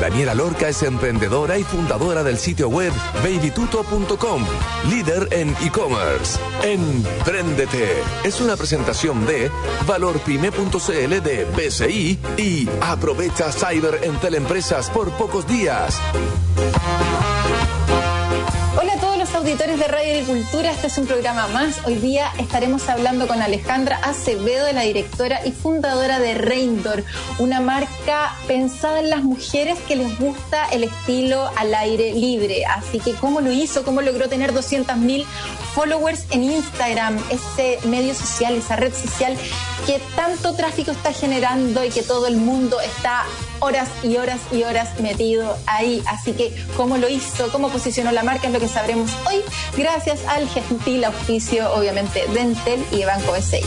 Daniela Lorca es emprendedora y fundadora del sitio web babytuto.com, líder en e-commerce. Empréndete es una presentación de valorpyme.cl de BCI y aprovecha Cyber en Teleempresas por pocos días auditores de Radio Agricultura, este es un programa más. Hoy día estaremos hablando con Alejandra Acevedo, la directora y fundadora de Reindor, una marca pensada en las mujeres que les gusta el estilo al aire libre. Así que, ¿cómo lo hizo? ¿Cómo logró tener 200.000 followers en Instagram, ese medio social, esa red social que tanto tráfico está generando y que todo el mundo está horas y horas y horas metido ahí. Así que cómo lo hizo, cómo posicionó la marca es lo que sabremos hoy, gracias al gentil auspicio, obviamente, de Entel y de Banco BCI.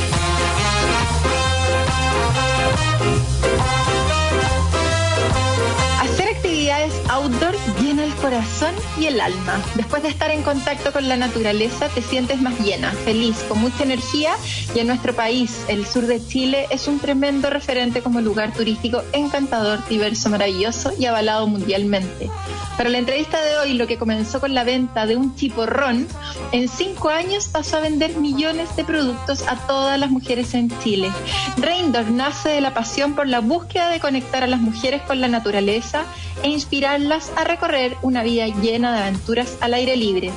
outdoor llena el corazón y el alma. Después de estar en contacto con la naturaleza, te sientes más llena, feliz, con mucha energía y en nuestro país, el sur de Chile, es un tremendo referente como lugar turístico encantador, diverso, maravilloso y avalado mundialmente. Para la entrevista de hoy, lo que comenzó con la venta de un chiporrón, en cinco años pasó a vender millones de productos a todas las mujeres en Chile. Reindor nace de la pasión por la búsqueda de conectar a las mujeres con la naturaleza e inspirarlas a recorrer una vida llena de aventuras al aire libre.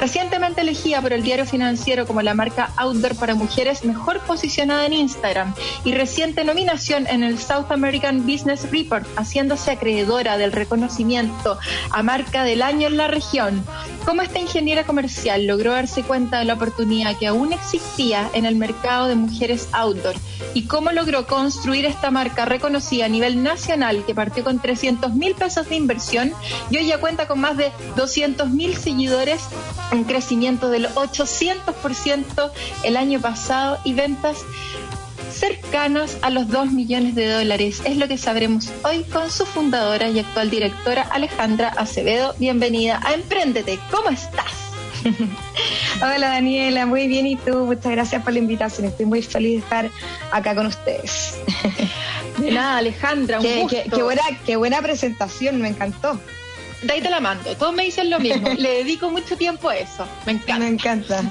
Recientemente elegida por el diario financiero como la marca outdoor para mujeres mejor posicionada en Instagram y reciente nominación en el South American Business Report, haciéndose acreedora del reconocimiento a marca del año en la región. ¿Cómo esta ingeniera comercial logró darse cuenta de la oportunidad que aún existía en el mercado de mujeres outdoor? ¿Y cómo logró construir esta marca reconocida a nivel nacional que partió con 300 mil pesos de inversión y hoy ya cuenta con más de 200 mil seguidores, un crecimiento del 800% el año pasado y ventas cercanas a los 2 millones de dólares. Es lo que sabremos hoy con su fundadora y actual directora Alejandra Acevedo. Bienvenida a Emprendete. ¿Cómo estás? Hola Daniela, muy bien y tú, muchas gracias por la invitación, estoy muy feliz de estar acá con ustedes. De nada, Alejandra, un qué, Qué, buena, qué buena presentación, me encantó. De ahí te la mando, todos me dicen lo mismo, le dedico mucho tiempo a eso, me encanta. Me encanta.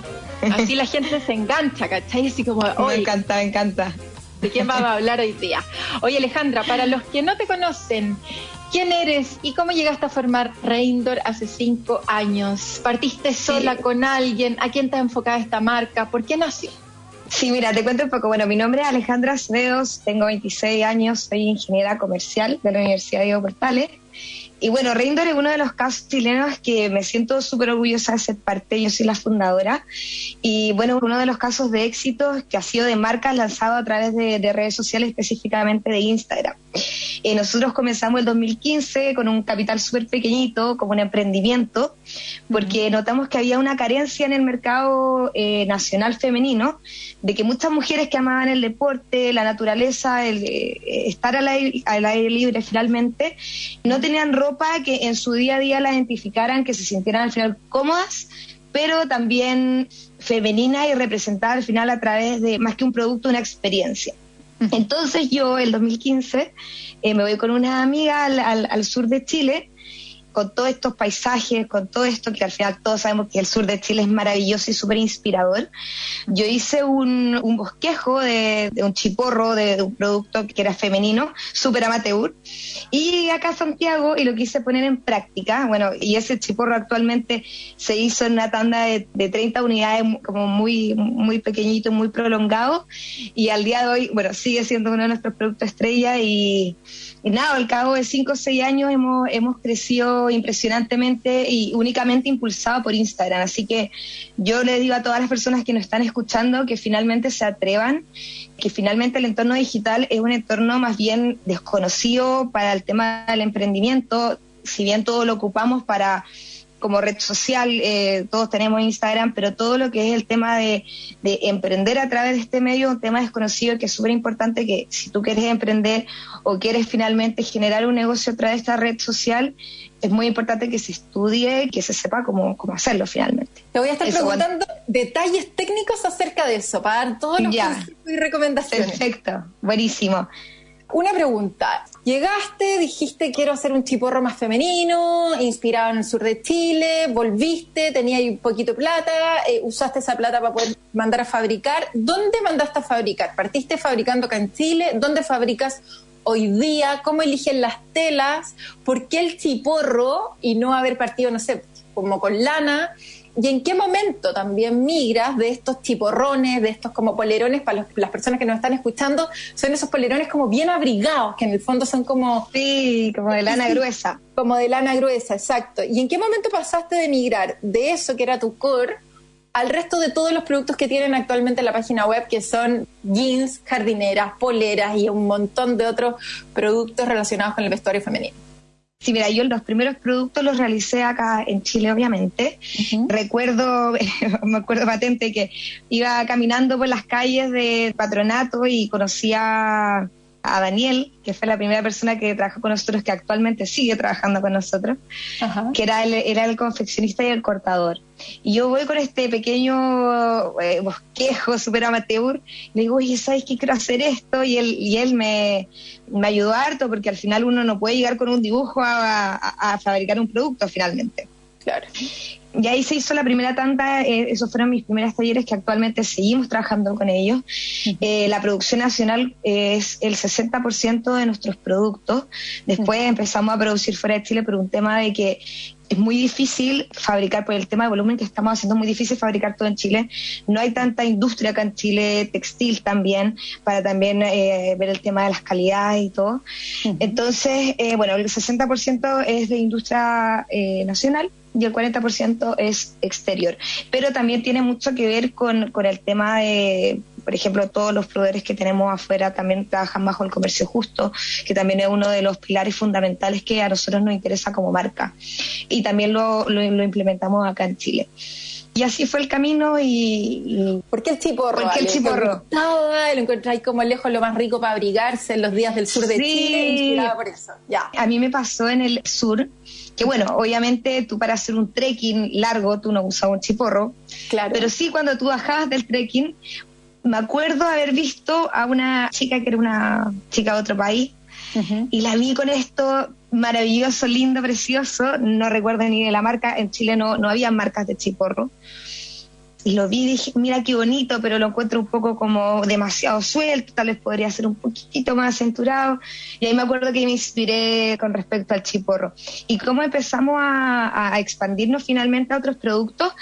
Así la gente se engancha, ¿cachai? Así como, me encanta, me encanta. ¿De quién vamos a hablar hoy día? Oye, Alejandra, para los que no te conocen, ¿quién eres y cómo llegaste a formar Reindor hace cinco años? ¿Partiste sola con alguien? ¿A quién te ha enfocado esta marca? ¿Por qué nació? Sí, mira, te cuento un poco. Bueno, mi nombre es Alejandra Acevedos, tengo 26 años, soy ingeniera comercial de la Universidad Diego Portales y bueno, Reindor es uno de los casos chilenos que me siento súper orgullosa de ser parte, yo soy la fundadora. Y bueno, uno de los casos de éxito que ha sido de marca lanzado a través de, redes sociales, específicamente de Instagram. Eh, nosotros comenzamos el 2015 con un capital súper pequeñito, como un emprendimiento, porque notamos que había una carencia en el mercado eh, nacional femenino, de que muchas mujeres que amaban el deporte, la naturaleza, el, eh, estar al aire, al aire libre finalmente, no tenían rol que en su día a día la identificaran, que se sintieran al final cómodas, pero también femenina y representada al final a través de más que un producto, una experiencia. Entonces yo, el 2015, eh, me voy con una amiga al sur de Chile con todos estos paisajes, con todo esto que al final todos sabemos que el sur de Chile es maravilloso y súper inspirador, yo hice un, bosquejo de, un chiporro, de, un producto que era femenino, súper amateur, y acá a Santiago y lo quise poner en práctica. Bueno, y ese chiporro actualmente se hizo en una tanda de, de 30 unidades, como muy, muy pequeñito, muy prolongado, y al día de hoy, bueno, sigue siendo uno de nuestros productos estrella y y nada, al cabo de cinco o seis años hemos, hemos crecido impresionantemente y únicamente impulsado por Instagram. Así que yo le digo a todas las personas que nos están escuchando que finalmente se atrevan, que finalmente el entorno digital es un entorno más bien desconocido para el tema del emprendimiento, si bien todo lo ocupamos para como red social, eh, todos tenemos Instagram, pero todo lo que es el tema de, emprender a través de este medio, un tema desconocido que es súper importante que si tú quieres emprender o quieres finalmente generar un negocio a través de esta red social, es muy importante que se estudie, que se sepa cómo, cómo hacerlo finalmente. Te voy a estar preguntando detalles técnicos acerca de eso, para dar todos los consejos y recomendaciones. Perfecto, buenísimo. Una pregunta. Llegaste, dijiste quiero hacer un chiporro más femenino, inspirado en el sur de Chile, volviste, tenías un poquito de plata, eh, usaste esa plata para poder mandar a fabricar. ¿Dónde mandaste a fabricar? ¿Partiste fabricando acá en Chile? ¿Dónde fabricas hoy día? ¿Cómo eligen las telas? ¿Por qué el chiporro y no haber partido, no sé, como con lana? ¿Y en qué momento también migras de estos chiporrones, de estos como polerones, para las personas que nos están escuchando, son esos polerones como bien abrigados, que en el fondo son como... Sí, como de lana gruesa. Como de lana gruesa, exacto. ¿Y en qué momento pasaste de migrar de eso que era tu core al resto de todos los productos que tienen actualmente en la página web, que son jeans, jardineras, poleras y un montón de otros productos relacionados con el vestuario femenino? Sí, mira, yo los primeros productos los realicé acá en Chile, obviamente. Recuerdo, me acuerdo patente que iba caminando por las calles de Patronato y conocía a Daniel, que fue la primera persona que trabajó con nosotros, que actualmente sigue trabajando con nosotros, que era el, era el confeccionista y el cortador. Y yo voy con este pequeño eh, bosquejo súper amateur, le digo, oye, ¿sabes qué quiero hacer esto? Y él, y él me, me ayudó harto, porque al final uno no puede llegar con un dibujo a, a fabricar un producto finalmente. Claro y ahí se hizo la primera tanda, eh, esos fueron mis primeros talleres que actualmente seguimos trabajando con ellos. Eh, la producción nacional es el 60% de nuestros productos. Después empezamos a producir fuera de Chile por un tema de que es muy difícil fabricar, por el tema de volumen que estamos haciendo, muy difícil fabricar todo en Chile. No hay tanta industria acá en Chile, textil también, para también eh, ver el tema de las calidades y todo. Entonces, bueno, el 60% es de industria nacional y el 40% es exterior. Pero también tiene mucho que ver con, con el tema de, por ejemplo, todos los proveedores que tenemos afuera también trabajan bajo el comercio justo, que también es uno de los pilares fundamentales que a nosotros nos interesa como marca. Y también lo, lo, implementamos acá en Chile. Y así fue el camino y... ¿Por qué el chiporro? ¿Por qué el chiporro? Lo encontráis como lejos lo más rico para abrigarse en los días del sur de Chile. Por eso. Ya. A mí me pasó en el sur que bueno, obviamente tú para hacer un trekking largo tú no usas un chiporro, claro. pero sí cuando tú bajabas del trekking, me acuerdo haber visto a una chica que era una chica de otro país y la vi con esto maravilloso, lindo, precioso, no recuerdo ni de la marca, en Chile no, no había marcas de chiporro y lo vi y dije, mira qué bonito, pero lo encuentro un poco como demasiado suelto, tal vez podría ser un poquito más acenturado. Y ahí me acuerdo que me inspiré con respecto al chiporro. Y cómo empezamos a, a expandirnos finalmente a otros productos,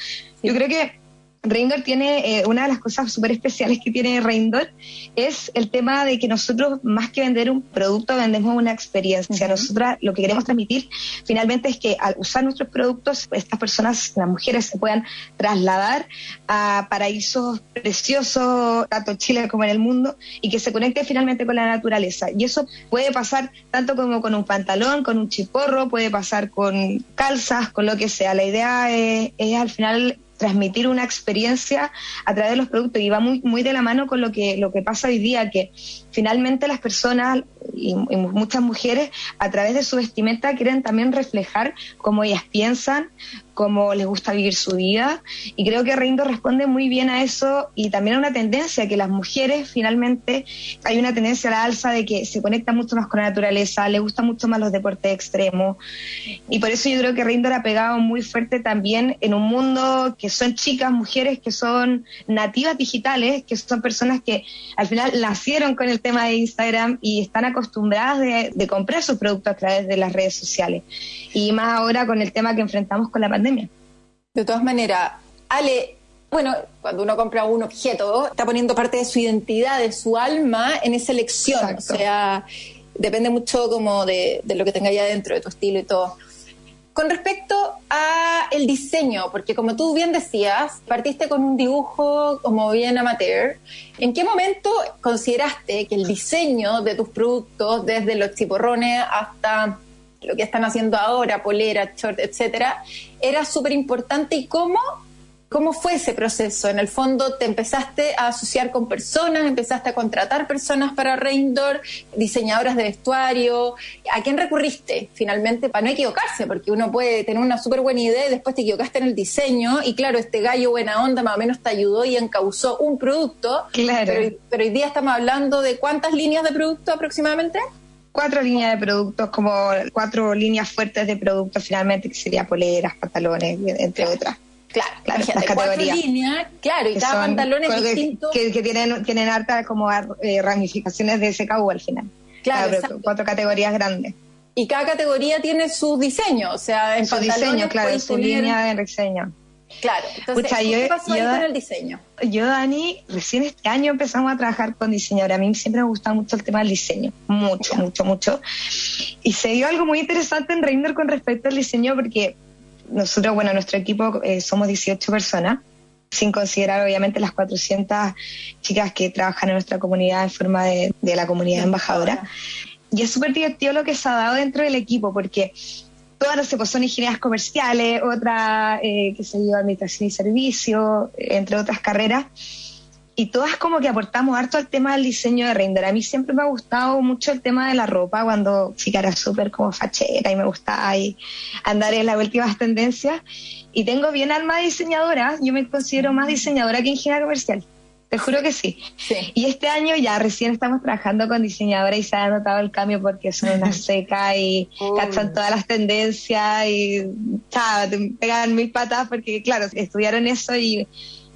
yo creo que Reindor tiene, eh, una de las cosas súper especiales que tiene Reindor es el tema de que nosotros, más que vender un producto, vendemos una experiencia. Nosotras lo que queremos transmitir finalmente es que al usar nuestros productos, estas personas, las mujeres, se puedan trasladar a paraísos preciosos, tanto en Chile como en el mundo, y que se conecte finalmente con la naturaleza. Y eso puede pasar tanto como con un pantalón, con un chiporro, puede pasar con calzas, con lo que sea. La idea es al final transmitir una experiencia a través de los productos. Y va muy muy de la mano con lo que lo que pasa hoy día que finalmente las personas y, muchas mujeres a través de su vestimenta quieren también reflejar cómo ellas piensan, cómo les gusta vivir su vida y creo que Reindo responde muy bien a eso y también a una tendencia que las mujeres finalmente hay una tendencia a la alza de que se conecta mucho más con la naturaleza, le gustan mucho más los deportes extremos y por eso yo creo que Reindo ha pegado muy fuerte también en un mundo que son chicas, mujeres que son nativas digitales, que son personas que al final nacieron con el tema de Instagram y están acostumbradas de, comprar sus productos a través de las redes sociales. Y más ahora con el tema que enfrentamos con la pandemia. De todas maneras, Ale, bueno, cuando uno compra un objeto, está poniendo parte de su identidad, de su alma en esa elección. O sea, depende mucho como de, de lo que tenga ahí adentro, de tu estilo y todo. Con respecto a el diseño, porque como tú bien decías, partiste con un dibujo como bien amateur. ¿En qué momento consideraste que el diseño de tus productos, desde los chiporrones hasta lo que están haciendo ahora, polera, short, etcétera, era súper importante y cómo ¿Cómo fue ese proceso? En el fondo, ¿te empezaste a asociar con personas? ¿Empezaste a contratar personas para Reindor? ¿Diseñadoras de vestuario? ¿A quién recurriste finalmente para no equivocarse? Porque uno puede tener una súper buena idea y después te equivocaste en el diseño y claro, este gallo buena onda más o menos te ayudó y encausó un producto. Claro. Pero, pero hoy día estamos hablando de cuántas líneas de producto aproximadamente? Cuatro líneas de productos, como cuatro líneas fuertes de productos finalmente, que sería poleras, pantalones, entre otras. Claro, claro las categorías. Líneas, claro, y cada pantalón es distinto. Que, tienen, tienen harta como eh, ramificaciones de SKU al final. Claro, cuatro categorías grandes. Y cada categoría tiene su diseño, o sea, en su diseño, claro, su línea de diseño. Claro, entonces, ¿qué pasó ahí con el diseño? Yo, Dani, recién este año empezamos a trabajar con diseñadores. A mí siempre me gusta mucho el tema del diseño, mucho, mucho, mucho. Y se dio algo muy interesante en Reiner con respecto al diseño porque nosotros, bueno, nuestro equipo eh, somos 18 personas, sin considerar obviamente las 400 chicas que trabajan en nuestra comunidad en forma de, de la comunidad embajadora. Y es súper divertido lo que se ha dado dentro del equipo porque todas, no sé, son ingenierías comerciales, otra, eh, que se dio administración y servicio, entre otras carreras. Y todas como que aportamos harto al tema del diseño de render. A mí siempre me ha gustado mucho el tema de la ropa, cuando chica era súper como fachera y me gustaba andar en las últimas tendencias. Y tengo bien alma diseñadora, yo me considero más diseñadora que ingeniera comercial. Te juro que sí. Y este año ya recién estamos trabajando con diseñadores y se ha notado el cambio porque son una seca y cachan todas las tendencias y chao, te pegan mis patas porque, claro, estudiaron eso y,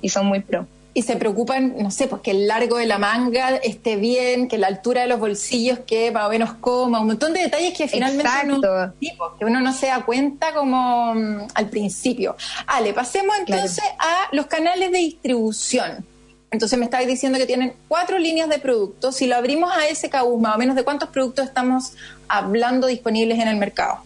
y son muy pro y se preocupan, no sé, pues que el largo de la manga esté bien, que la altura de los bolsillos que más o menos coma, un montón de detalles que finalmente uno, que uno no se da cuenta como mm, al principio. Ale, pasemos entonces a los canales de distribución. Entonces me estabas diciendo que tienen cuatro líneas de productos. Si lo abrimos a ese SKU, más o menos, ¿de cuántos productos estamos hablando disponibles en el mercado?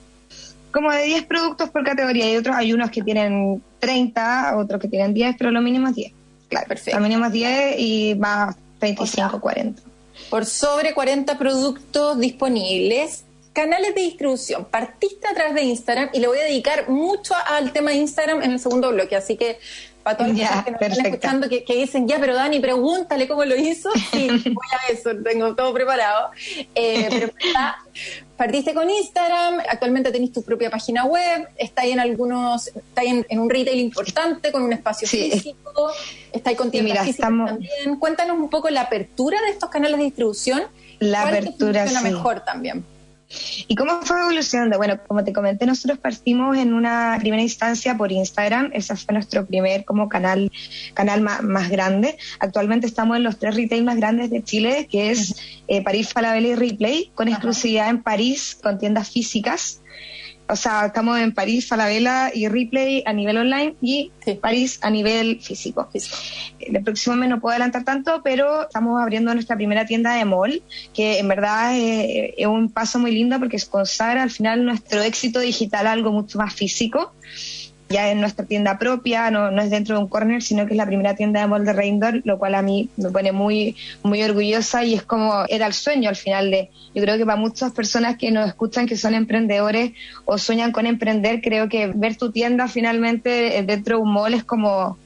Como de 10 productos por categoría. Hay otros, hay unos que tienen 30, otros que tienen 10, pero lo mínimo es 10. Claro, perfecto. Lo mínimo es 10 y más 25, 40. Por sobre 40 productos disponibles. Canales de distribución. Partiste a través de Instagram y le voy a dedicar mucho al tema de Instagram en el segundo bloque, así que para todos los que nos están escuchando que, dicen, ya, pero Dani, pregúntale cómo lo hizo. Sí, voy a eso, tengo todo preparado. Eh, pero partiste con Instagram, actualmente tenés tu propia página web, está ahí en algunos, está en, un retail importante, con un espacio físico, está ahí con tiendas físicas también. Cuéntanos un poco la apertura de estos canales de distribución. La apertura, sí. mejor también. ¿Y cómo fue evolucionando? Bueno, como te comenté, nosotros partimos en una primera instancia por Instagram, ese fue nuestro primer como canal, canal más, grande. Actualmente estamos en los tres retail más grandes de Chile, que es eh, París Falabella y Replay, con exclusividad en París, con tiendas físicas o sea, estamos en París, Falabella y Ripley a nivel online y París a nivel físico. El próximo mes no puedo adelantar tanto, pero estamos abriendo nuestra primera tienda de mall, que en verdad es, es un paso muy lindo porque consagra al final nuestro éxito digital a algo mucho más físico ya en nuestra tienda propia, no, no es dentro de un corner, sino que es la primera tienda de molde Reindor, lo cual a mí me pone muy, muy orgullosa y es como era el sueño al final de, yo creo que para muchas personas que nos escuchan que son emprendedores o sueñan con emprender, creo que ver tu tienda finalmente dentro de un mall es como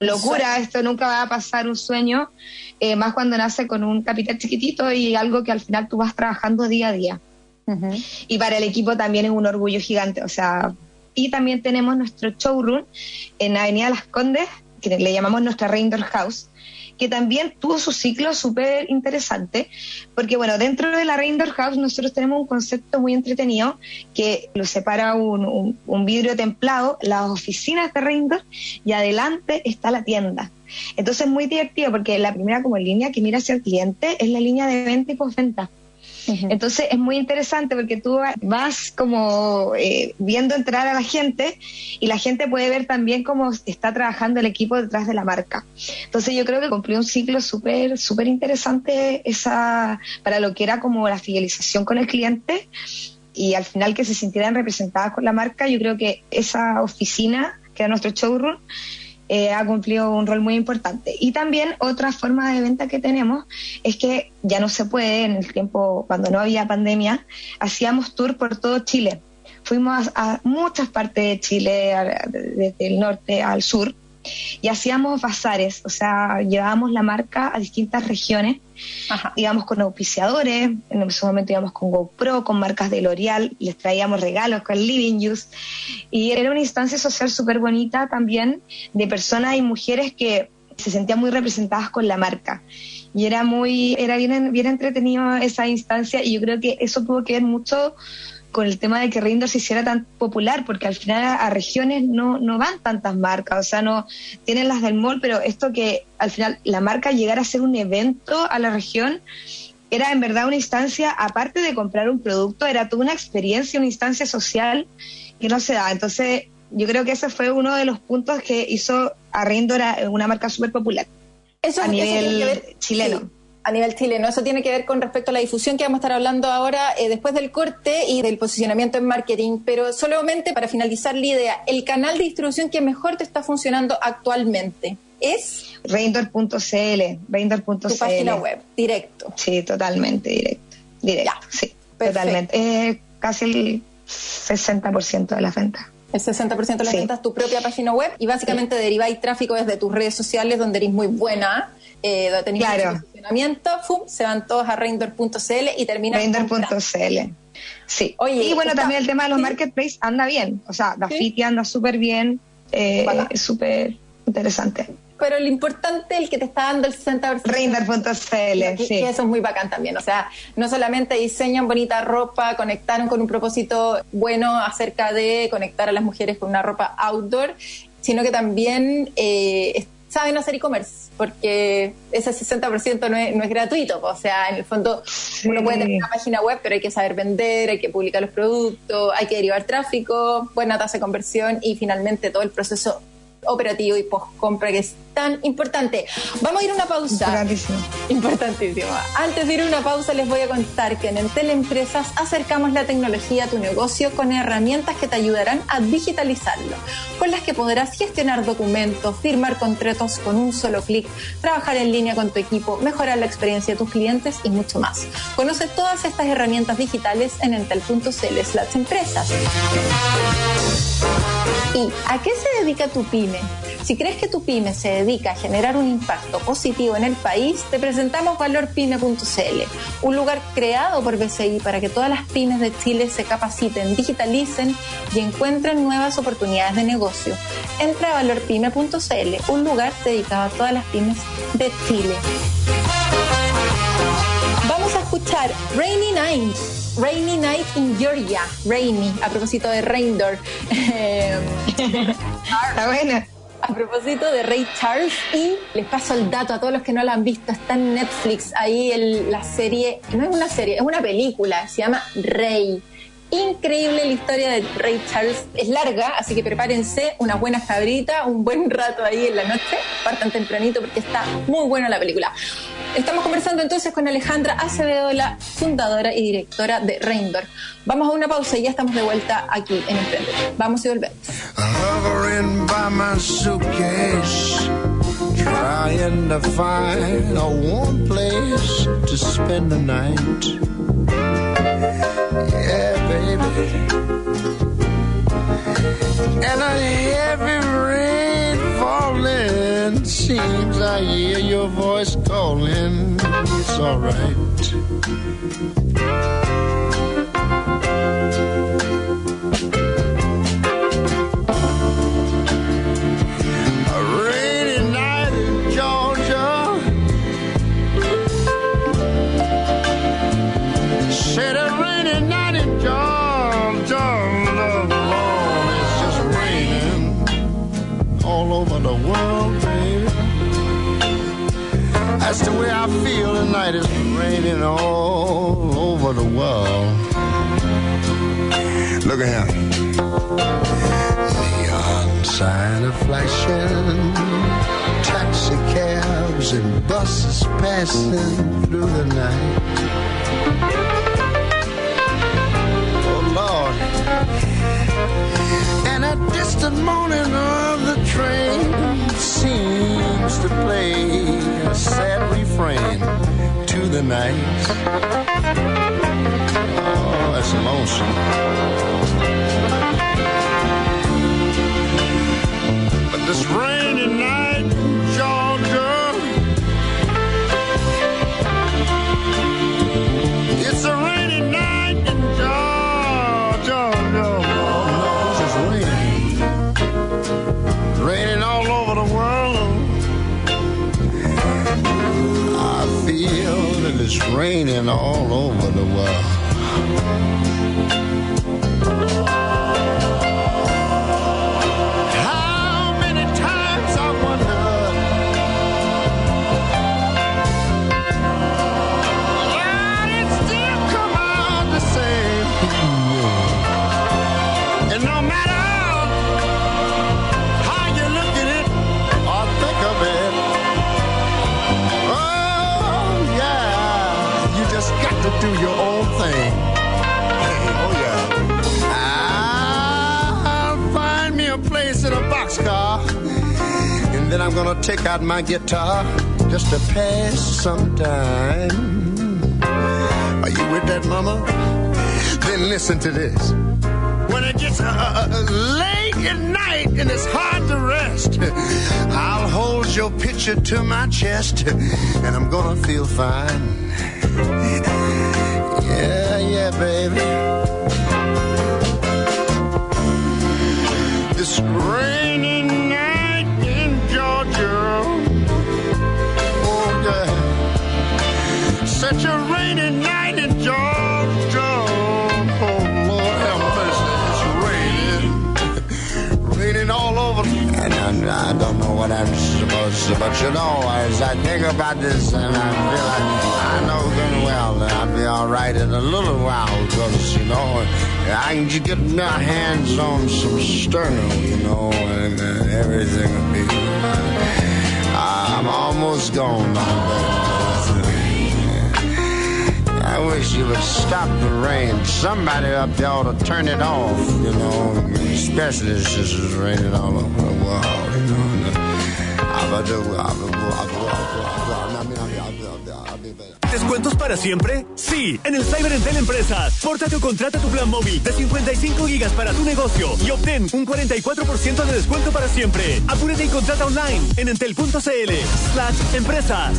locura, esto nunca va a pasar un sueño, eh, más cuando nace con un capital chiquitito y algo que al final tú vas trabajando día a día. Y para el equipo también es un orgullo gigante, o sea, y también tenemos nuestro showroom en Avenida Las Condes, que le llamamos nuestra Reindoor House, que también tuvo su ciclo súper interesante, porque bueno, dentro de la Reindoor House nosotros tenemos un concepto muy entretenido que lo separa un, vidrio templado, las oficinas de Reindoor y adelante está la tienda. Entonces es muy divertido porque la primera como línea que mira hacia el cliente es la línea de venta y postventa. Entonces es muy interesante porque tú vas como eh, viendo entrar a la gente y la gente puede ver también cómo está trabajando el equipo detrás de la marca. Entonces yo creo que cumplió un ciclo súper, súper interesante esa, para lo que era como la fidelización con el cliente y al final que se sintieran representadas con la marca, yo creo que esa oficina, que era nuestro showroom, eh, ha cumplido un rol muy importante. Y también otra forma de venta que tenemos es que ya no se puede, en el tiempo cuando no había pandemia, hacíamos tour por todo Chile. Fuimos a, muchas partes de Chile, desde el norte al sur, y hacíamos bazares, o sea, llevábamos la marca a distintas regiones, íbamos con auspiciadores, en ese momento íbamos con GoPro, con marcas de L'Oreal, les traíamos regalos con Living Use, y era una instancia social súper bonita también de personas y mujeres que se sentían muy representadas con la marca. Y era muy, era bien, bien entretenido esa instancia y yo creo que eso tuvo que ver mucho con el tema de que Rindor se hiciera tan popular, porque al final a, regiones no, no van tantas marcas, o sea, no tienen las del mall, pero esto que al final la marca llegara a ser un evento a la región, era en verdad una instancia, aparte de comprar un producto, era toda una experiencia, una instancia social que no se da. Entonces, yo creo que ese fue uno de los puntos que hizo a Rindor una marca súper popular a nivel chileno. A nivel chileno. Eso tiene que ver con respecto a la difusión que vamos a estar hablando ahora eh, después del corte y del posicionamiento en marketing. Pero solamente para finalizar la idea, el canal de distribución que mejor te está funcionando actualmente es Reindor.cl, Reindor.cl. Tu página web, directo. Sí, totalmente directo. Directo, sí, totalmente. Eh, casi el 60% de la venta el 60% de las ventas tu propia página web y básicamente deriváis tráfico desde tus redes sociales donde eres muy buena, eh, donde tenéis claro. posicionamiento, se van todos a Reindoor.cl y terminan Reindoor.cl. Sí. Oye, y bueno, también el tema de los marketplaces anda bien. O sea, Dafiti anda súper bien, eh, es súper interesante pero lo importante es el que te está dando el 60%. Reinter.cl, sí. Que eso es muy bacán también. O sea, no solamente diseñan bonita ropa, conectaron con un propósito bueno acerca de conectar a las mujeres con una ropa outdoor, sino que también eh, saben hacer e-commerce, porque ese 60% no es, no es gratuito. O sea, en el fondo uno puede tener una página web, pero hay que saber vender, hay que publicar los productos, hay que derivar tráfico, buena tasa de conversión y finalmente todo el proceso operativo y post compra que es tan importante. Vamos a ir a una pausa. Importantísimo. Importantísimo. Antes de ir a una pausa les voy a contar que en Entel Empresas acercamos la tecnología a tu negocio con herramientas que te ayudarán a digitalizarlo, con las que podrás gestionar documentos, firmar contratos con un solo clic, trabajar en línea con tu equipo, mejorar la experiencia de tus clientes y mucho más. Conoce todas estas herramientas digitales en entel.cl empresas. ¿Y a qué se dedica tu pyme? Si crees que tu pyme se dedica a generar un impacto positivo en el país, te presentamos valorpyme.cl, un lugar creado por BCI para que todas las pymes de Chile se capaciten, digitalicen y encuentren nuevas oportunidades de negocio. Entra a valorpyme.cl, un lugar dedicado a todas las pymes de Chile. Escuchar Rainy Night Rainy Night in Georgia. Rainy, a propósito de Raindor. Está buena. A propósito de Ray Charles, y les paso el dato a todos los que no la han visto, está en Netflix, ahí el, la serie, no es una serie, es una película, se llama Rey increíble la historia de Ray Charles. Es larga, así que prepárense una buena cabrita, un buen rato ahí en la noche. Partan tempranito porque está muy buena la película. Estamos conversando entonces con Alejandra Acevedo, la fundadora y directora de Reindor. Vamos a una pausa y ya estamos de vuelta aquí en Emprender. Vamos y volvemos. Trying to find a warm place to spend the night. Yeah, baby. And a heavy rain falling. Seems I hear your voice calling. It's alright. That's the way I feel tonight. It's raining all over the world. Look at him. Neon sign of flashing, taxi cabs and buses passing through the night. Oh Lord. And a distant moaning of the train seems to play refrain to the night. Oh, that's lonesome. But this rainy night raining all over the world. Do your own thing. Oh yeah. I'll find me a place in a boxcar, and then I'm gonna take out my guitar just to pass some time. Are you with that, mama? Then listen to this. When it gets uh, uh, late at night and it's hard to rest, I'll hold your picture to my chest and I'm gonna feel fine. Yeah, yeah, baby. This rainy night in Georgia. Oh, yeah. Such a rainy night in Georgia. Oh, Lord have mercy. It's raining. raining all over. And I, I don't know what I'm supposed but you know, as I think about this, and I feel like I know good well that I'll be all right in a little while, because, you know, I can just get my hands on some sterno, you know, and uh, everything will be. I'm almost gone I wish you would stop the rain. Somebody up there ought to turn it off, you know, especially since it's raining all over ¿Descuentos para siempre? Sí, en el Cyber Entel Empresas. Pórtate o contrata tu plan móvil de 55 gigas para tu negocio y obtén un 44% de descuento para siempre. Apúrate y contrata online en entel.cl slash empresas.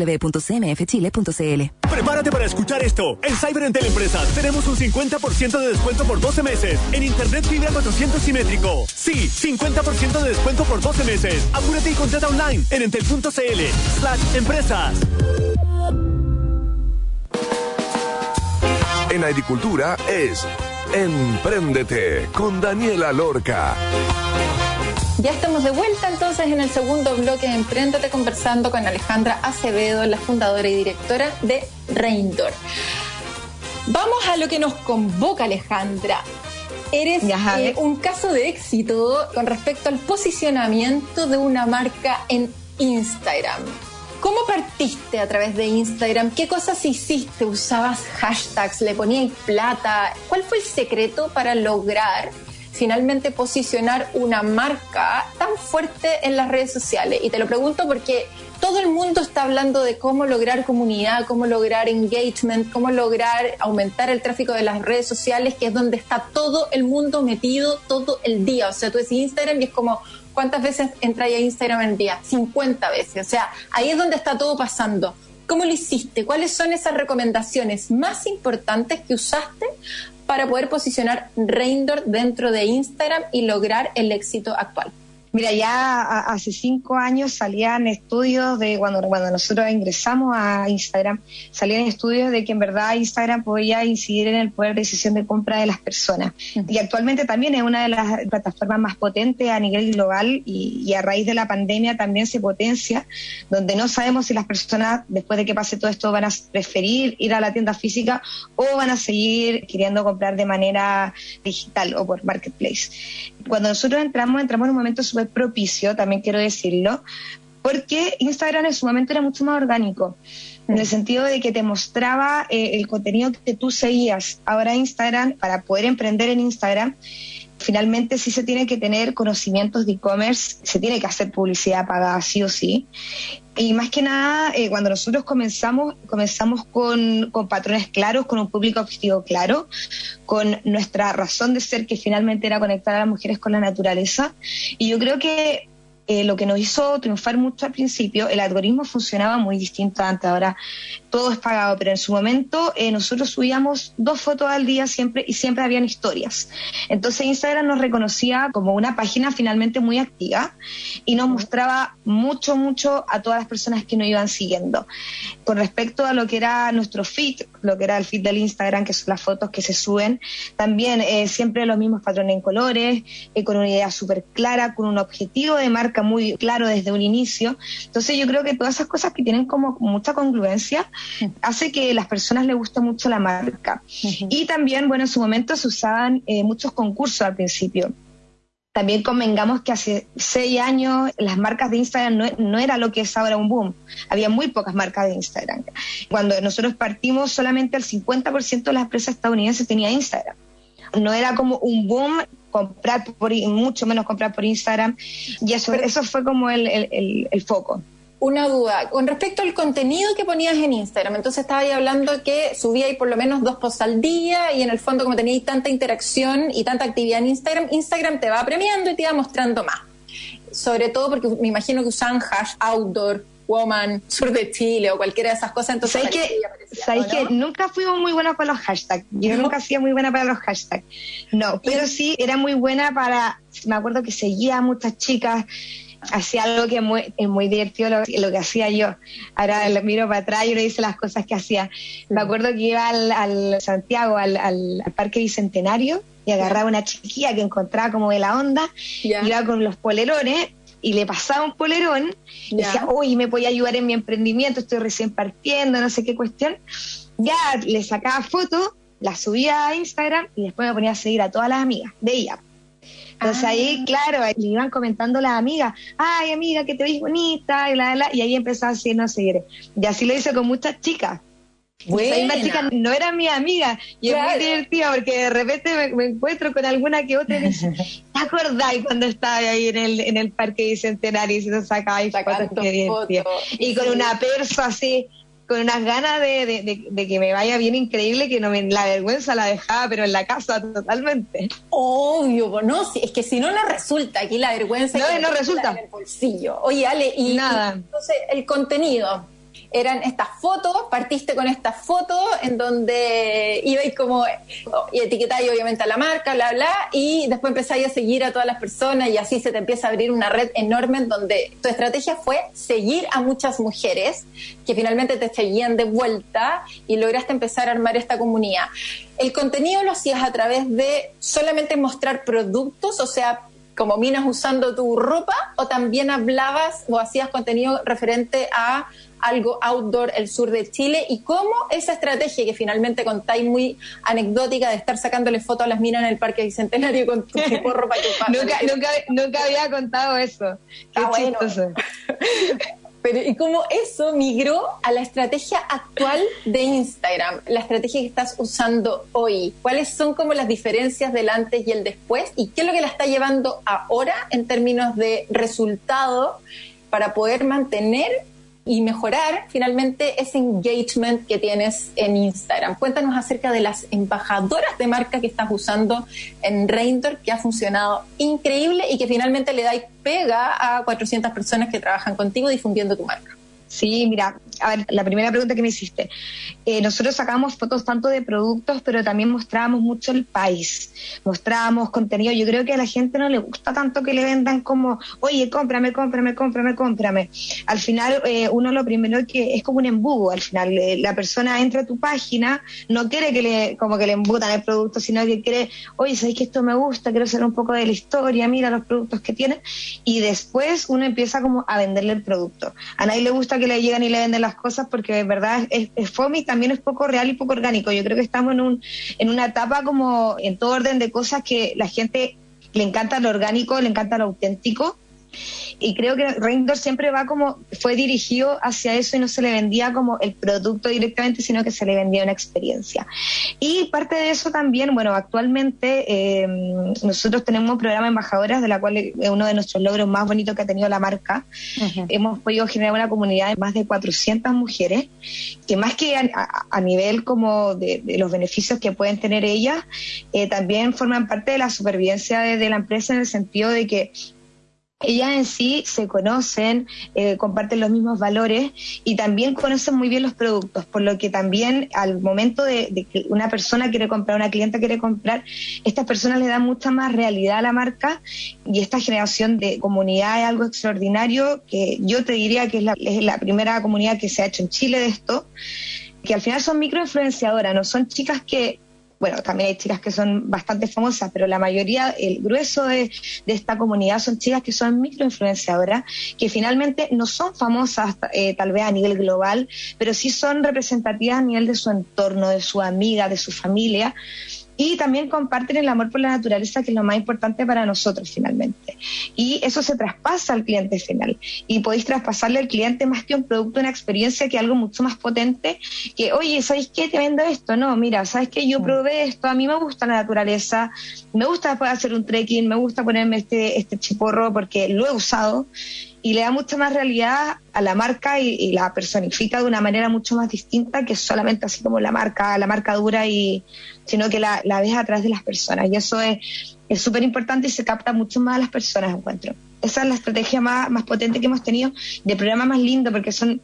www.cmfchile.cl. Prepárate para escuchar esto. En Cyber Entel Empresas tenemos un 50% de descuento por 12 meses en Internet fibra 400 simétrico. Sí, 50% de descuento por 12 meses. Apúrate y contrata online en entel.cl slash empresas. En agricultura es Empréndete con Daniela Lorca. Ya estamos de vuelta entonces en el segundo bloque de Emprendete conversando con Alejandra Acevedo, la fundadora y directora de Reindor. Vamos a lo que nos convoca Alejandra. Eres eh, un caso de éxito con respecto al posicionamiento de una marca en Instagram. ¿Cómo partiste a través de Instagram? ¿Qué cosas hiciste? ¿Usabas hashtags? ¿Le ponías plata? ¿Cuál fue el secreto para lograr finalmente posicionar una marca tan fuerte en las redes sociales? Y te lo pregunto porque todo el mundo está hablando de cómo lograr comunidad, cómo lograr engagement, cómo lograr aumentar el tráfico de las redes sociales, que es donde está todo el mundo metido todo el día. O sea, tú decís Instagram y es como, ¿cuántas veces entras a Instagram en el día? 50 veces. O sea, ahí es donde está todo pasando. ¿Cómo lo hiciste? ¿Cuáles son esas recomendaciones más importantes que usaste para poder posicionar Reindor dentro de Instagram y lograr el éxito actual? Mira, ya hace cinco años salían estudios de cuando, cuando nosotros ingresamos a Instagram, salían estudios de que en verdad Instagram podía incidir en el poder de decisión de compra de las personas. Y actualmente también es una de las plataformas más potentes a nivel global y, a raíz de la pandemia también se potencia, donde no sabemos si las personas después de que pase todo esto van a preferir ir a la tienda física o van a seguir queriendo comprar de manera digital o por marketplace. Cuando nosotros entramos, entramos en un momento súper propicio, también quiero decirlo, porque Instagram en su momento era mucho más orgánico, en el sentido de que te mostraba eh, el contenido que tú seguías. Ahora Instagram, para poder emprender en Instagram, finalmente sí se tiene que tener conocimientos de e-commerce, se tiene que hacer publicidad pagada sí o sí. Y más que nada, eh, cuando nosotros comenzamos, comenzamos con, con, patrones claros, con un público objetivo claro, con nuestra razón de ser que finalmente era conectar a las mujeres con la naturaleza. Y yo creo que eh, lo que nos hizo triunfar mucho al principio, el algoritmo funcionaba muy distinto antes, ahora todo es pagado, pero en su momento eh, nosotros subíamos dos fotos al día siempre y siempre habían historias. Entonces Instagram nos reconocía como una página finalmente muy activa y nos mostraba mucho, mucho a todas las personas que nos iban siguiendo. Con respecto a lo que era nuestro feed, lo que era el feed del Instagram, que son las fotos que se suben, también eh, siempre los mismos patrones en colores, con una idea súper clara, con un objetivo de marca muy claro desde un inicio. Entonces yo creo que todas esas cosas que tienen como mucha congruencia hace que las personas les guste mucho la marca. Y también, bueno, en su momento se usaban eh, muchos concursos al principio. También convengamos que hace seis años las marcas de Instagram no, no, era lo que es ahora un boom. Había muy pocas marcas de Instagram. Cuando nosotros partimos, solamente el 50% de las empresas estadounidenses tenía Instagram. No era como un boom comprar por, mucho menos comprar por Instagram. Y eso, eso fue como el, el, foco una duda. Con respecto al contenido que ponías en Instagram, entonces estaba ahí hablando que subía ahí por lo menos dos posts al día y en el fondo como tenías tanta interacción y tanta actividad en Instagram, Instagram te va premiando y te va mostrando más. Sobre todo porque me imagino que usan hash outdoor, woman, sur de Chile o cualquiera de esas cosas. Entonces, ¿Sabes que, ¿sabes que nunca fuimos muy buenas para los hashtags? Yo nunca hacía muy buena para los hashtags. No, pero sí era muy buena para. Me acuerdo que seguía a muchas chicas hacía algo que es muy, divertido lo, que hacía yo. Ahora lo miro para atrás y le dice las cosas que hacía. Me acuerdo que iba al, Santiago, al, al, Parque Bicentenario, y agarraba una chiquilla que encontraba como de la onda, iba con los polerones y le pasaba un polerón y decía, uy, me a ayudar en mi emprendimiento, estoy recién partiendo, no sé qué cuestión. Ya le sacaba fotos, la subía a Instagram y después me ponía a seguir a todas las amigas de ella. Entonces ahí, ah. claro, le iban comentando las amigas, ay amiga, que te ves bonita, y, la, y ahí empezaba a seguir. Y así lo hice con muchas chicas. Esa misma chica no era mi amiga y es muy divertida porque de repente me, encuentro con alguna que otra y me dice, ¿te acordáis cuando estaba ahí en el, en el parque bicentenario y se sacaba fotos? Qué Y con una persa así, con unas ganas de, de, que me vaya bien increíble que no me, la vergüenza la dejaba pero en la casa totalmente. Obvio no es que si no no resulta aquí la vergüenza no no resulta. en el bolsillo. Oye Ale y, nada. entonces el contenido eran estas fotos, partiste con estas fotos en donde ibais como y etiquetáis obviamente a la marca, bla, bla, y después empezáis a seguir a todas las personas y así se te empieza a abrir una red enorme en donde tu estrategia fue seguir a muchas mujeres que finalmente te seguían de vuelta y lograste empezar a armar esta comunidad. El contenido lo hacías a través de solamente mostrar productos, o sea, como minas usando tu ropa, o también hablabas o hacías contenido referente a algo outdoor el sur de Chile y cómo esa estrategia que finalmente contáis muy anecdótica de estar sacándole fotos a las minas en el Parque Bicentenario con tu tipo ropa que nunca, nunca, nunca, había contado eso. Qué chistoso. Pero, y cómo eso migró a la estrategia actual de Instagram, la estrategia que estás usando hoy. ¿Cuáles son como las diferencias del antes y el después? ¿Y qué es lo que la está llevando ahora en términos de resultado para poder mantener y mejorar finalmente ese engagement que tienes en Instagram. Cuéntanos acerca de las embajadoras de marca que estás usando en Reindor, que ha funcionado increíble y que finalmente le da pega a 400 personas que trabajan contigo difundiendo tu marca. Sí, mira, a ver, la primera pregunta que me hiciste. Eh, nosotros sacamos fotos tanto de productos, pero también mostrábamos mucho el país. Mostrábamos contenido. Yo creo que a la gente no le gusta tanto que le vendan como, oye, cómprame, cómprame, cómprame, cómprame. Al final, eh, uno lo primero que es como un embudo. Al final, eh, la persona entra a tu página, no quiere que le, como que le embutan el producto, sino que quiere, oye, ¿sabes que esto me gusta? Quiero saber un poco de la historia, mira los productos que tiene. Y después uno empieza como a venderle el producto. A nadie le gusta que le llegan y le venden las cosas porque de verdad es, es y también es poco real y poco orgánico. Yo creo que estamos en, un, en una etapa como en todo orden de cosas que la gente le encanta lo orgánico, le encanta lo auténtico y creo que Reindor siempre va como, fue dirigido hacia eso y no se le vendía como el producto directamente, sino que se le vendía una experiencia. Y parte de eso también, bueno, actualmente eh, nosotros tenemos un programa embajadoras, de la cual es uno de nuestros logros más bonitos que ha tenido la marca. Hemos podido generar una comunidad de más de 400 mujeres, que más que a, nivel como de, los beneficios que pueden tener ellas, eh, también forman parte de la supervivencia de la empresa en el sentido de que ellas en sí se conocen, eh, comparten los mismos valores y también conocen muy bien los productos, por lo que también al momento de, que una persona quiere comprar, una clienta quiere comprar, estas personas le dan mucha más realidad a la marca y esta generación de comunidad es algo extraordinario que yo te diría que es la, es la primera comunidad que se ha hecho en Chile de esto que al final son microinfluenciadoras, no son chicas que bueno, también hay chicas que son bastante famosas, pero la mayoría, el grueso de, esta comunidad son chicas que son microinfluenciadoras, que finalmente no son famosas eh, tal vez a nivel global, pero sí son representativas a nivel de su entorno, de su amiga, de su familia y también comparten el amor por la naturaleza, que es lo más importante para nosotros finalmente. Y eso se traspasa al cliente final. Y podéis traspasarle al cliente más que un producto, una experiencia, que algo mucho más potente, que, oye, ¿sabéis qué? Te vendo esto. No, mira, ¿sabes qué? Yo probé esto, a mí me gusta la naturaleza, me gusta después hacer un trekking, me gusta ponerme este, este chiporro porque lo he usado y le da mucha más realidad a la marca y, la personifica de una manera mucho más distinta que solamente así como la marca, la marca dura y sino que la, ves atrás de las personas y eso es súper importante y se capta mucho más a las personas encuentro. Esa es la estrategia más, más potente que hemos tenido de programa más lindo porque son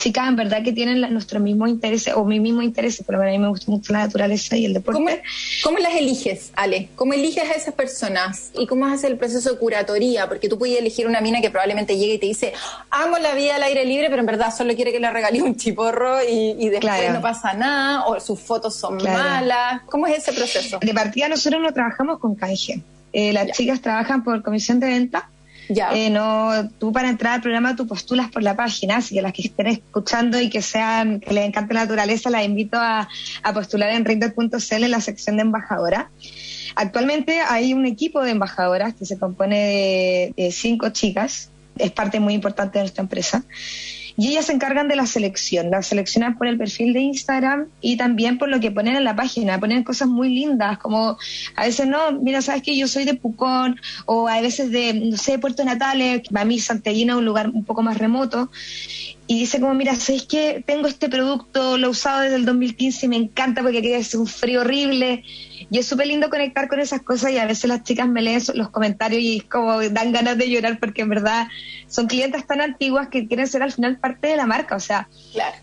chicas en verdad que tienen nuestros mismos intereses o mi mismo interés, pero a mí me gusta mucho la naturaleza y el deporte. ¿Cómo, las eliges, Ale? ¿Cómo eliges a esas personas? ¿Y cómo haces el proceso de curatoría? Porque tú puedes elegir una mina que probablemente llegue y te dice, amo la vida al aire libre, pero en verdad solo quiere que le regale un chiporro y, después no pasa nada, o sus fotos son malas. ¿Cómo es ese proceso? De partida nosotros no trabajamos con canje. Eh, las chicas trabajan por comisión de venta eh, no, tú para entrar al programa tú postulas por la página, así que las que estén escuchando y que sean, que les encante la naturaleza, las invito a, postular en render.cl en la sección de embajadora. Actualmente hay un equipo de embajadoras que se compone de cinco chicas, es parte muy importante de nuestra empresa y ellas se encargan de la selección, la seleccionan por el perfil de Instagram y también por lo que ponen en la página, ponen cosas muy lindas, como a veces no, mira, sabes que yo soy de Pucón, o a veces de, no sé, Puerto Natales, para mí Santellina es un lugar un poco más remoto, y dice como, mira, ¿sabes que Tengo este producto, lo he usado desde el 2015 y me encanta porque aquí hace un frío horrible, y es súper lindo conectar con esas cosas y a veces las chicas me leen los comentarios y como dan ganas de llorar porque en verdad son clientes tan antiguas que quieren ser al final parte de la marca. O sea,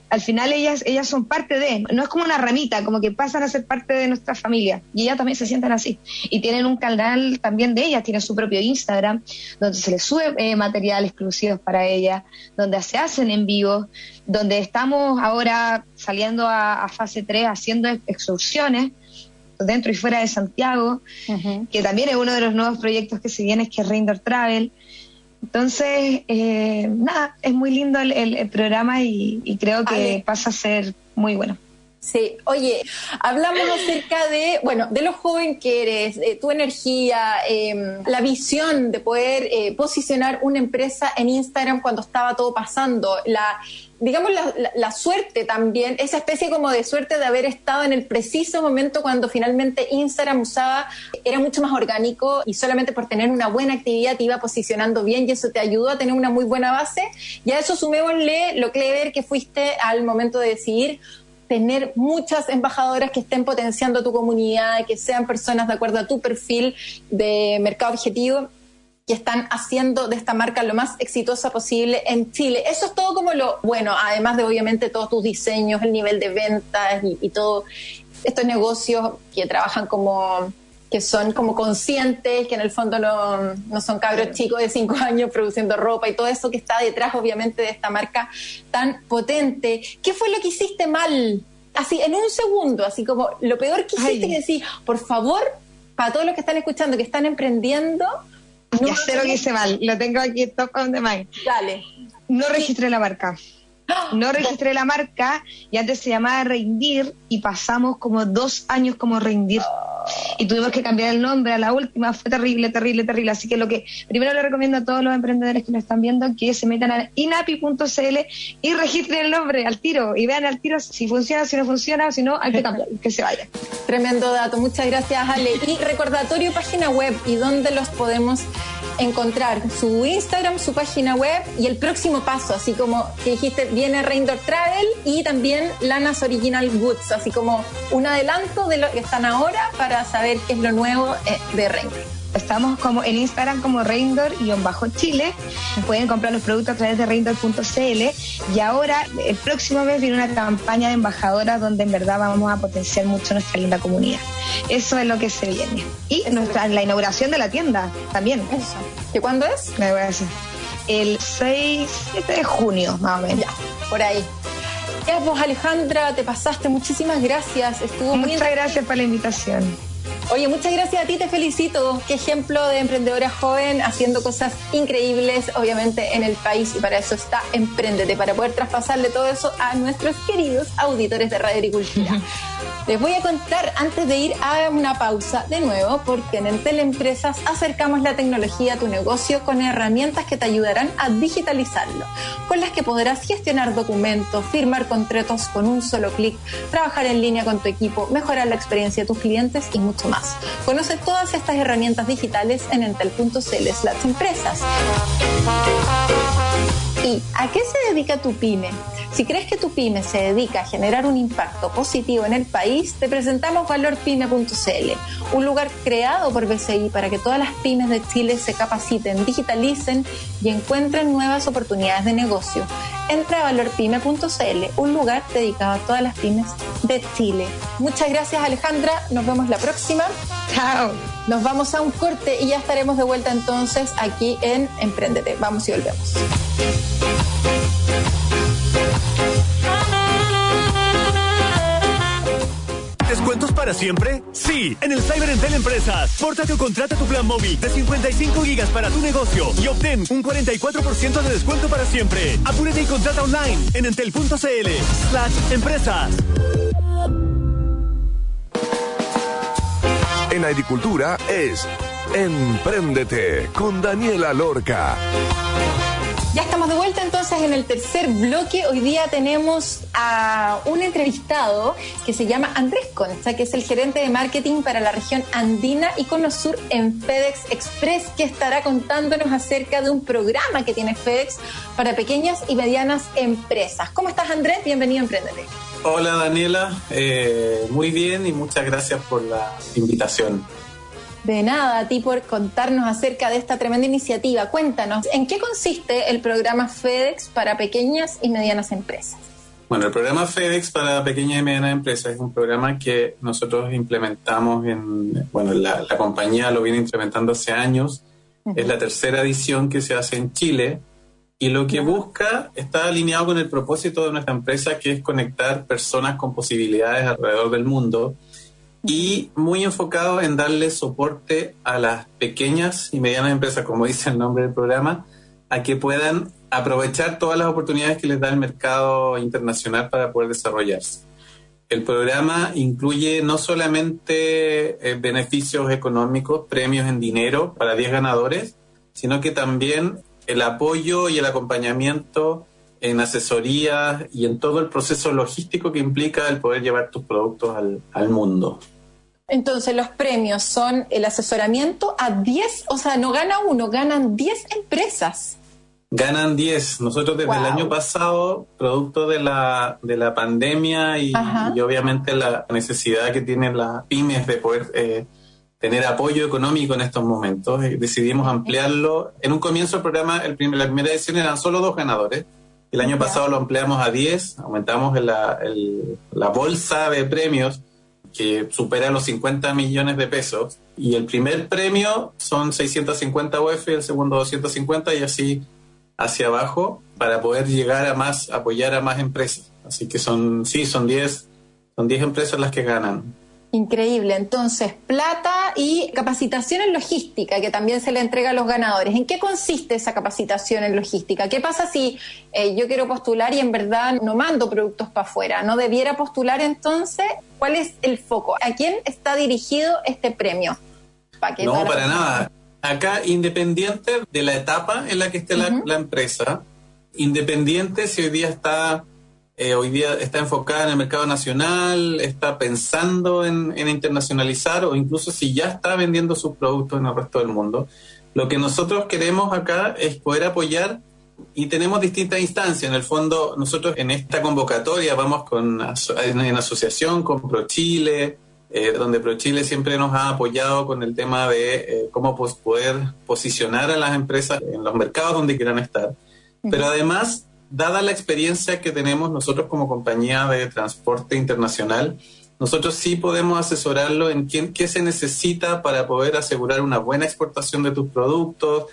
al final ellas, ellas son parte de, no es como una ramita, como que pasan a ser parte de nuestra familia y ellas también se sientan así. Y tienen un canal también de ellas, tienen su propio Instagram, donde se les sube eh, material exclusivo para ellas, donde se hacen en vivo, donde estamos ahora saliendo a, a fase 3 haciendo excursiones dentro y fuera de Santiago, que también es uno de los nuevos proyectos que se viene, es que es Reindoor Travel. Entonces, eh, nada, es muy lindo el, programa y, creo que pasa a ser muy bueno. Sí, oye, hablamos acerca de, bueno, de lo joven que eres, tu energía, em, la visión de poder eh, posicionar una empresa en Instagram cuando estaba todo pasando, la, digamos, la, suerte también, esa especie como de suerte de haber estado en el preciso momento cuando finalmente Instagram usaba, era mucho más orgánico y solamente por tener una buena actividad te iba posicionando bien y eso te ayudó a tener una muy buena base. Y a eso sumémosle lo clever que fuiste al momento de decidir tener muchas embajadoras que estén potenciando tu comunidad, que sean personas de acuerdo a tu perfil de mercado objetivo que están haciendo de esta marca lo más exitosa posible en Chile. Eso es todo como lo bueno, además de obviamente todos tus diseños, el nivel de ventas y, y todo estos negocios que trabajan como que son como conscientes, que en el fondo no, no, son cabros chicos de cinco años produciendo ropa y todo eso que está detrás obviamente de esta marca tan potente. ¿Qué fue lo que hiciste mal? Así, en un segundo, así como lo peor que hiciste, que decir, por favor, para todos los que están escuchando, que están emprendiendo... No ya sé lo que hice mal, lo tengo aquí top on the mind. Dale. No registré la marca. No registré la marca y antes se llamaba Reindir y pasamos como dos años como Reindir. Y tuvimos que cambiar el nombre a la última. Fue terrible, terrible, terrible. Así que lo que primero le recomiendo a todos los emprendedores que nos están viendo que se metan a inapi.cl y registren el nombre al tiro y vean al tiro si funciona, si no funciona, si no, hay que cambiar, que se vaya. Tremendo dato. Muchas gracias, Ale. Y recordatorio, página web y dónde los podemos encontrar su Instagram, su página web y el próximo paso, así como que dijiste, viene Reindor Travel y también Lanas Original Goods, así como un adelanto de lo que están ahora para saber qué es lo nuevo eh, de Reindor. Estamos como en Instagram como Reindor-Chile. Pueden comprar los productos a través de reindor.cl. Y ahora, el próximo mes, viene una campaña de embajadoras donde en verdad vamos a potenciar mucho nuestra linda comunidad. Eso es lo que se viene. Y nuestra, la inauguración de la tienda también. Eso. ¿Y cuándo es? Me voy a decir. El 6 de junio, más o menos. Ya, por ahí. Ya, pues Alejandra, te pasaste. Muchísimas gracias. Estuvo Muchas gracias por la invitación. Oye, muchas gracias a ti, te felicito. Qué ejemplo de emprendedora joven haciendo cosas increíbles, obviamente, en el país. Y para eso está Emprendete, para poder traspasarle todo eso a nuestros queridos auditores de Radio Agricultura. Les voy a contar antes de ir a una pausa de nuevo, porque en Entel Empresas acercamos la tecnología a tu negocio con herramientas que te ayudarán a digitalizarlo, con las que podrás gestionar documentos, firmar contratos con un solo clic, trabajar en línea con tu equipo, mejorar la experiencia de tus clientes y mucho más. Conoce todas estas herramientas digitales en entel.cl empresas. ¿Y a qué se dedica tu pyme? Si crees que tu pyme se dedica a generar un impacto positivo en el país, te presentamos valorpyme.cl, un lugar creado por BCI para que todas las pymes de Chile se capaciten, digitalicen y encuentren nuevas oportunidades de negocio. Entra a valorpyme.cl, un lugar dedicado a todas las pymes de Chile. Muchas gracias Alejandra, nos vemos la próxima. Chao. Nos vamos a un corte y ya estaremos de vuelta entonces aquí en Emprendete. Vamos y volvemos. Para siempre? Sí, en el Cyber Entel Empresas. Pórtate o contrata tu plan móvil de 55 gigas para tu negocio y obtén un 44% de descuento para siempre. Apúrate y contrata online en entel.cl slash empresas. En agricultura es Empréndete con Daniela Lorca. Ya estamos de vuelta entonces en el tercer bloque. Hoy día tenemos a un entrevistado que se llama Andrés Concha, que es el gerente de marketing para la región andina y Cono Sur en FedEx Express, que estará contándonos acerca de un programa que tiene FedEx para pequeñas y medianas empresas. ¿Cómo estás Andrés? Bienvenido a Emprendete. Hola Daniela, eh, muy bien y muchas gracias por la invitación. De nada, a ti por contarnos acerca de esta tremenda iniciativa. Cuéntanos, ¿en qué consiste el programa FedEx para pequeñas y medianas empresas? Bueno, el programa FedEx para pequeñas y medianas empresas es un programa que nosotros implementamos en, bueno, la, la compañía lo viene implementando hace años. Uh -huh. Es la tercera edición que se hace en Chile y lo que busca está alineado con el propósito de nuestra empresa, que es conectar personas con posibilidades alrededor del mundo y muy enfocado en darle soporte a las pequeñas y medianas empresas, como dice el nombre del programa, a que puedan aprovechar todas las oportunidades que les da el mercado internacional para poder desarrollarse. El programa incluye no solamente eh, beneficios económicos, premios en dinero para 10 ganadores, sino que también el apoyo y el acompañamiento en asesoría y en todo el proceso logístico que implica el poder llevar tus productos al, al mundo. Entonces los premios son el asesoramiento a 10, o sea, no gana uno, ganan 10 empresas. Ganan 10. Nosotros desde wow. el año pasado, producto de la, de la pandemia y, y, obviamente la necesidad que tienen las pymes de poder eh, tener apoyo económico en estos momentos. Y decidimos ampliarlo. En un comienzo del programa, el primer, la primera edición eran solo dos ganadores. El año pasado lo ampliamos a 10, aumentamos la, el, la bolsa de premios que supera los 50 millones de pesos. Y el primer premio son 650 UF el segundo 250 y así hacia abajo para poder llegar a más, apoyar a más empresas. Así que son, sí, son 10 son 10 empresas las que ganan. Increíble. Entonces, plata y capacitación en logística, que también se le entrega a los ganadores. ¿En qué consiste esa capacitación en logística? ¿Qué pasa si eh, yo quiero postular y en verdad no mando productos para afuera? ¿No debiera postular entonces? ¿Cuál es el foco? ¿A quién está dirigido este premio? no, para nada. Acá, independiente de la etapa en la que esté la, la empresa, independiente si hoy día está eh, hoy día está enfocada en el mercado nacional, está pensando en, internacionalizar o incluso si ya está vendiendo sus productos en el resto del mundo. Lo que nosotros queremos acá es poder apoyar y tenemos distintas instancias. En el fondo, nosotros en esta convocatoria vamos con, en asociación con ProChile, eh, donde ProChile siempre nos ha apoyado con el tema de eh, cómo poder posicionar a las empresas en los mercados donde quieran estar. Pero además dada la experiencia que tenemos nosotros como compañía de transporte internacional, nosotros sí podemos asesorarlo en qué se necesita para poder asegurar una buena exportación de tus productos,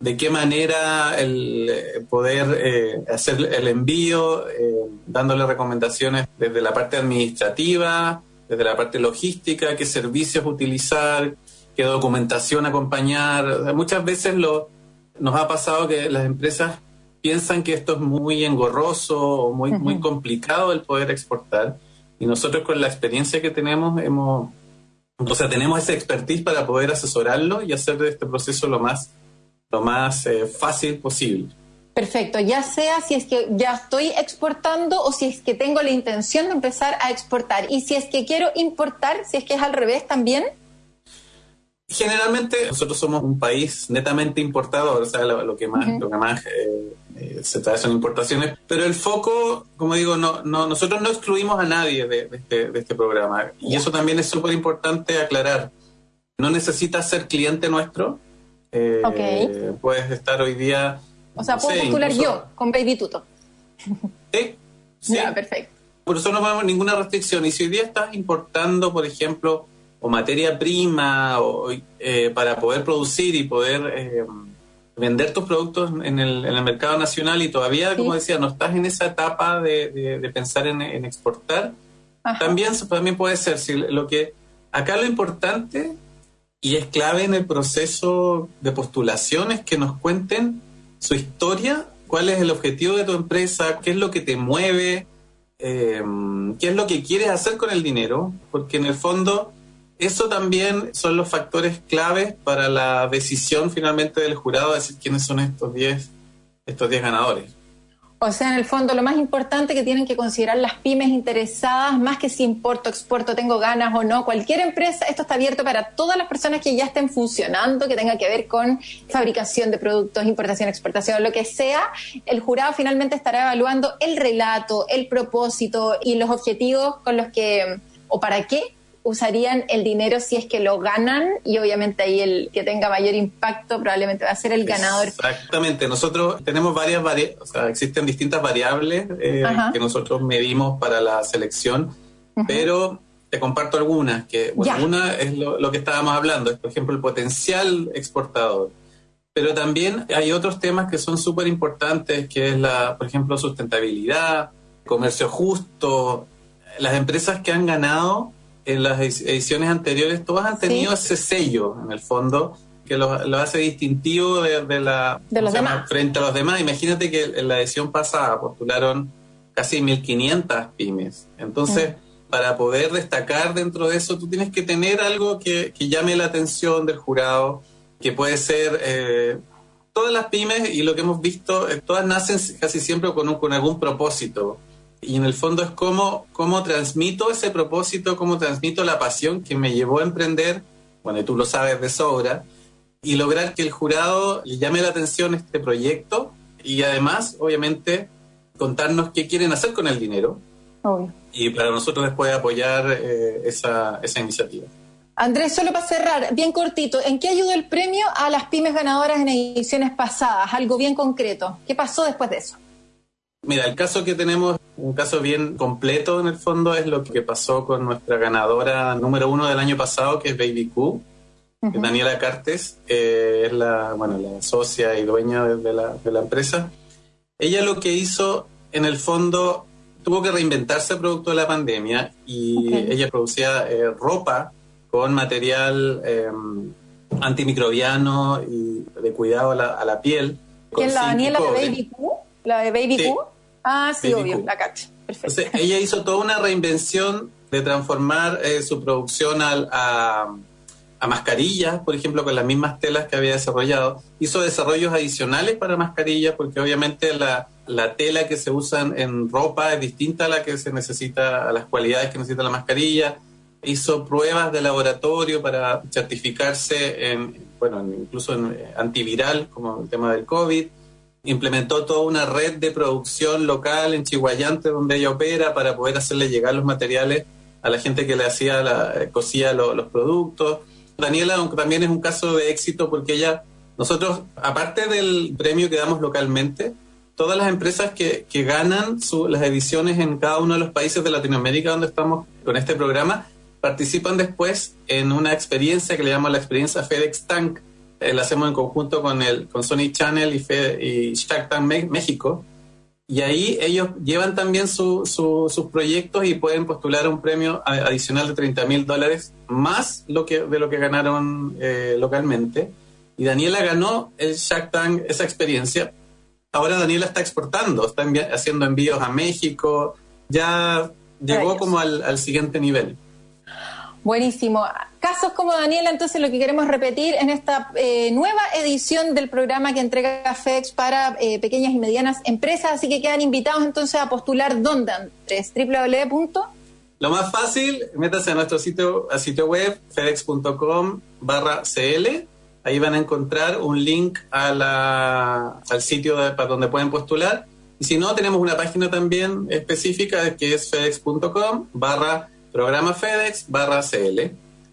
de qué manera el eh, poder eh, hacer el envío, eh, dándole recomendaciones desde la parte administrativa, desde la parte logística, qué servicios utilizar, qué documentación acompañar. muchas veces lo, nos ha pasado que las empresas piensan que esto es muy engorroso o muy, muy complicado el poder exportar. Y nosotros con la experiencia que tenemos, hemos, o sea, tenemos esa expertise para poder asesorarlo y hacer de este proceso lo más, lo más eh, fácil posible. Perfecto, ya sea si es que ya estoy exportando o si es que tengo la intención de empezar a exportar. Y si es que quiero importar, si es que es al revés también. Generalmente nosotros somos un país netamente importador, o sea, lo, que más, lo que más eh, eh, se trae son importaciones, pero el foco, como digo, no, no nosotros no excluimos a nadie de, este, este, programa y eso también es súper importante aclarar. No necesitas ser cliente nuestro, eh, puedes estar hoy día... O sea, puedo postular yo con Baby Tuto. Sí, sí. perfecto. Por eso no vemos ninguna restricción. Y si hoy día estás importando, por ejemplo, o materia prima o, eh, para poder producir y poder eh, vender tus productos en el, en el, mercado nacional. Y todavía, como decía, no estás en esa etapa de, de, pensar en, en exportar, también, también puede ser. Si lo que acá lo importante y es clave en el proceso de postulación es que nos cuenten su historia, cuál es el objetivo de tu empresa, qué es lo que te mueve, eh, qué es lo que quieres hacer con el dinero, porque en el fondo eso también son los factores claves para la decisión finalmente del jurado de decir quiénes son estos 10 estos diez ganadores. O sea, en el fondo, lo más importante que tienen que considerar las pymes interesadas, más que si importo, exporto, tengo ganas o no, cualquier empresa, esto está abierto para todas las personas que ya estén funcionando, que tenga que ver con fabricación de productos, importación, exportación, lo que sea. El jurado finalmente estará evaluando el relato, el propósito y los objetivos con los que, o para qué usarían el dinero si es que lo ganan y obviamente ahí el que tenga mayor impacto probablemente va a ser el ganador. Exactamente, nosotros tenemos varias, variables, o sea, existen distintas variables eh, que nosotros medimos para la selección, pero te comparto algunas, que una es lo, que estábamos hablando, es por ejemplo el potencial exportador. Pero también hay otros temas que son súper importantes, que es la, por ejemplo, sustentabilidad, comercio justo. Las empresas que han ganado en las ediciones anteriores todas han tenido ese sello, en el fondo, que lo, hace distintivo de, la frente a los demás. Imagínate que en la edición pasada postularon casi 1.500 pymes. Entonces, mm. para poder destacar dentro de eso, tú tienes que tener algo que, llame la atención del jurado, que puede ser... Eh, todas las pymes, y lo que hemos visto, eh, todas nacen casi siempre con, con algún propósito y en el fondo es cómo, cómo transmito ese propósito, cómo transmito la pasión que me llevó a emprender, bueno, tú lo sabes de sobra, y lograr que el jurado le llame la atención este proyecto y además, obviamente, contarnos qué quieren hacer con el dinero. Y para nosotros después apoyar eh, esa, esa iniciativa. Andrés, solo para cerrar, bien cortito, ¿en qué ayudó el premio a las pymes ganadoras en ediciones pasadas? Algo bien concreto. ¿Qué pasó después de eso? Mira, el caso que tenemos, un caso bien completo en el fondo, es lo que pasó con nuestra ganadora número uno del año pasado, que es Baby Q. Daniela Cartes, eh, es la, bueno, la socia y dueña de la, de la empresa. Ella lo que hizo, en el fondo, tuvo que reinventarse producto de la pandemia y ella producía eh, ropa con material eh, antimicrobiano y de cuidado a la, a la piel. ¿Quién la Daniela de Baby Q? ¿La de Baby Q? Ah, sí, obvio, la cacho. Perfecto. Entonces, ella hizo toda una reinvención de transformar eh, su producción al, a, a mascarillas, por ejemplo, con las mismas telas que había desarrollado. Hizo desarrollos adicionales para mascarillas, porque obviamente la, la tela que se usa en ropa es distinta a la que se necesita, a las cualidades que necesita la mascarilla hizo pruebas de laboratorio para certificarse en, bueno, incluso en eh, antiviral, como el tema del COVID. Implementó toda una red de producción local en Chihuayante, donde ella opera, para poder hacerle llegar los materiales a la gente que le hacía, la, eh, cosía los productos. Daniela también es un caso de éxito porque ella, nosotros, aparte del premio que damos localmente, todas las empresas que, que ganan las ediciones en cada uno de los países de Latinoamérica donde estamos con este programa, participan después en una experiencia que le llamamos la experiencia FedEx Tank. Eh, la hacemos en conjunto con, el, con Sony Channel y, y Shark Tank México. Y ahí ellos llevan también sus proyectos y pueden postular un premio adicional de 30 mil dólares más lo que, de lo que ganaron eh, localmente. Y Daniela ganó el Shark Tank, esa experiencia. Ahora Daniela está exportando, está haciendo envíos a México, ya llegó como al, al siguiente nivel. Buenísimo. Casos como Daniela, entonces lo que queremos repetir en esta eh, nueva edición del programa que entrega FEX para eh, pequeñas y medianas empresas, así que quedan invitados entonces a postular dónde, Andrés, www. Lo más fácil, métase a nuestro sitio, a sitio web, fedex.com barra CL. Ahí van a encontrar un link a al sitio para donde pueden postular. Y si no, tenemos una página también específica que es fedex.com barra programa FedEx barra CL.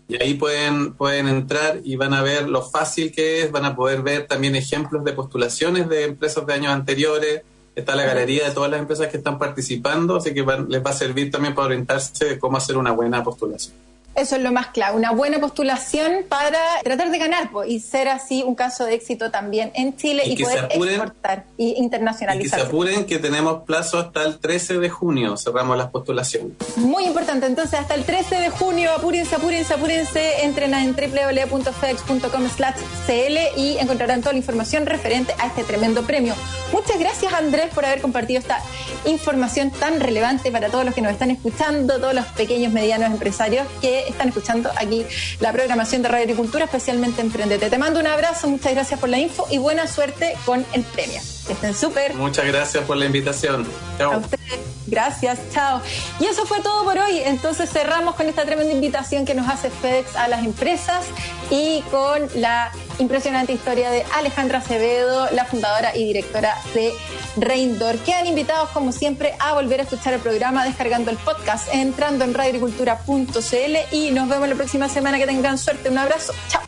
Y ahí pueden, pueden entrar y van a ver lo fácil que es, van a poder ver también ejemplos de postulaciones de empresas de años anteriores. Está la galería de todas las empresas que están participando, así que les va a servir también para orientarse de cómo hacer una buena postulación. Eso es lo más clave, una buena postulación para tratar de ganar y ser así un caso de éxito también en Chile y, poder exportar y internacionalizar. Y que se apuren que tenemos plazo hasta el 13 de junio, cerramos las postulaciones. Muy importante, entonces hasta el 13 de junio, apúrense, apúrense, apúrense, entren en www.fedex.com cl y encontrarán toda la información referente a este tremendo premio. Muchas gracias Andrés por haber compartido esta información tan relevante para todos los que nos están escuchando, todos los pequeños, medianos empresarios que están escuchando aquí la programación de Radio Agricultura, especialmente Emprendete. Te mando un abrazo, muchas gracias por la info y buena suerte con el premio. Que estén súper. Muchas gracias por la invitación. Chao. A ustedes. Gracias, chao. Y eso fue todo por hoy. Entonces cerramos con esta tremenda invitación que nos hace FedEx a las empresas y con la impresionante historia de Alejandra Acevedo, la fundadora y directora de Reindor. Quedan invitados, como siempre, a volver a escuchar el programa descargando el podcast, entrando en radioagricultura.cl y nos vemos la próxima semana. Que tengan suerte. Un abrazo. Chao.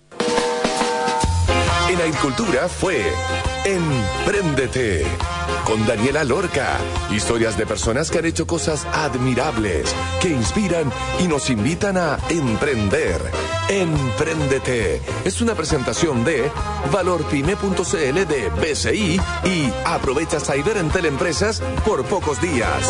En Agricultura fue Emprendete con Daniela Lorca. Historias de personas que han hecho cosas admirables, que inspiran y nos invitan a emprender. Emprendete es una presentación de valorpyme.cl de BCI y aprovecha Cyber en Teleempresas por pocos días.